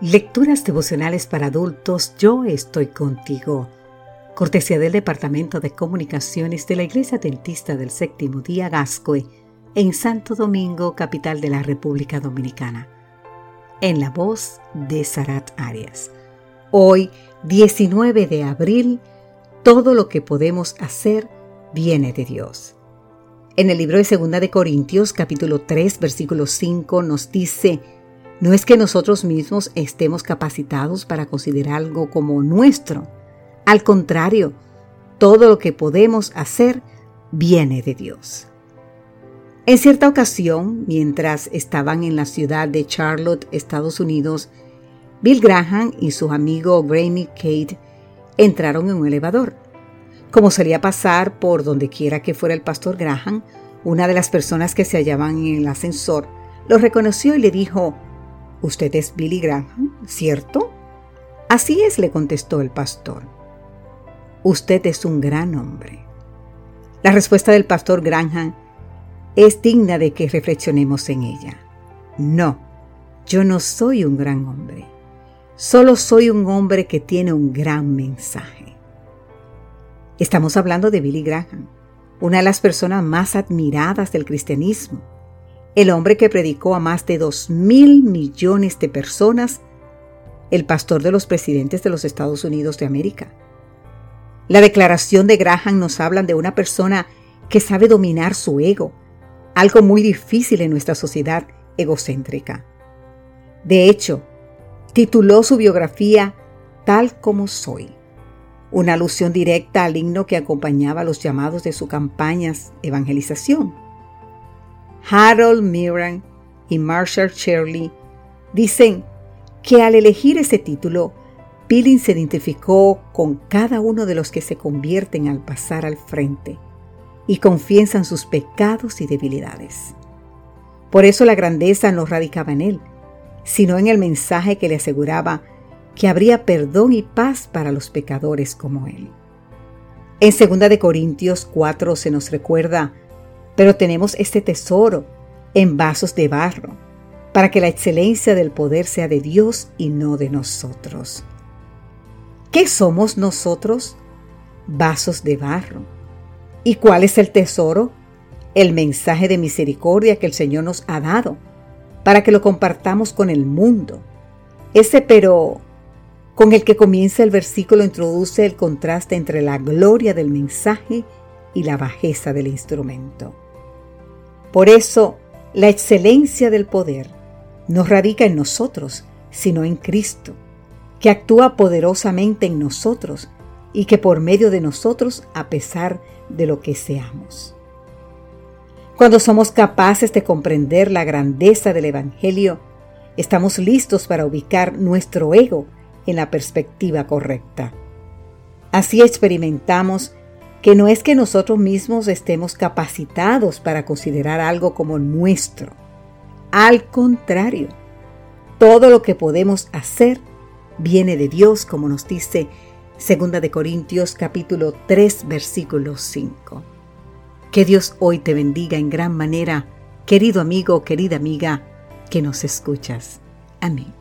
Lecturas devocionales para adultos, yo estoy contigo. Cortesía del Departamento de Comunicaciones de la Iglesia Dentista del Séptimo Día Gascoe, en Santo Domingo, capital de la República Dominicana. En la voz de Sarat Arias. Hoy, 19 de abril, todo lo que podemos hacer viene de Dios. En el libro de Segunda de Corintios, capítulo 3, versículo 5, nos dice, no es que nosotros mismos estemos capacitados para considerar algo como nuestro. Al contrario, todo lo que podemos hacer viene de Dios. En cierta ocasión, mientras estaban en la ciudad de Charlotte, Estados Unidos, Bill Graham y su amigo Grammy Kate entraron en un elevador. Como solía pasar por donde quiera que fuera el pastor Graham, una de las personas que se hallaban en el ascensor lo reconoció y le dijo, Usted es Billy Graham, ¿cierto? Así es, le contestó el pastor. Usted es un gran hombre. La respuesta del pastor Graham es digna de que reflexionemos en ella. No, yo no soy un gran hombre. Solo soy un hombre que tiene un gran mensaje. Estamos hablando de Billy Graham, una de las personas más admiradas del cristianismo el hombre que predicó a más de dos mil millones de personas, el pastor de los presidentes de los Estados Unidos de América. La declaración de Graham nos habla de una persona que sabe dominar su ego, algo muy difícil en nuestra sociedad egocéntrica. De hecho, tituló su biografía Tal como soy, una alusión directa al himno que acompañaba los llamados de sus campañas evangelización. Harold Miran y Marshall Shirley dicen que al elegir ese título, Billing se identificó con cada uno de los que se convierten al pasar al frente y confiesan sus pecados y debilidades. Por eso la grandeza no radicaba en él, sino en el mensaje que le aseguraba que habría perdón y paz para los pecadores como él. En 2 Corintios 4 se nos recuerda pero tenemos este tesoro en vasos de barro, para que la excelencia del poder sea de Dios y no de nosotros. ¿Qué somos nosotros? Vasos de barro. ¿Y cuál es el tesoro? El mensaje de misericordia que el Señor nos ha dado, para que lo compartamos con el mundo. Ese pero con el que comienza el versículo introduce el contraste entre la gloria del mensaje y la bajeza del instrumento. Por eso, la excelencia del poder no radica en nosotros, sino en Cristo, que actúa poderosamente en nosotros y que por medio de nosotros a pesar de lo que seamos. Cuando somos capaces de comprender la grandeza del Evangelio, estamos listos para ubicar nuestro ego en la perspectiva correcta. Así experimentamos que no es que nosotros mismos estemos capacitados para considerar algo como nuestro. Al contrario, todo lo que podemos hacer viene de Dios, como nos dice 2 de Corintios capítulo 3 versículo 5. Que Dios hoy te bendiga en gran manera, querido amigo, querida amiga, que nos escuchas. Amén.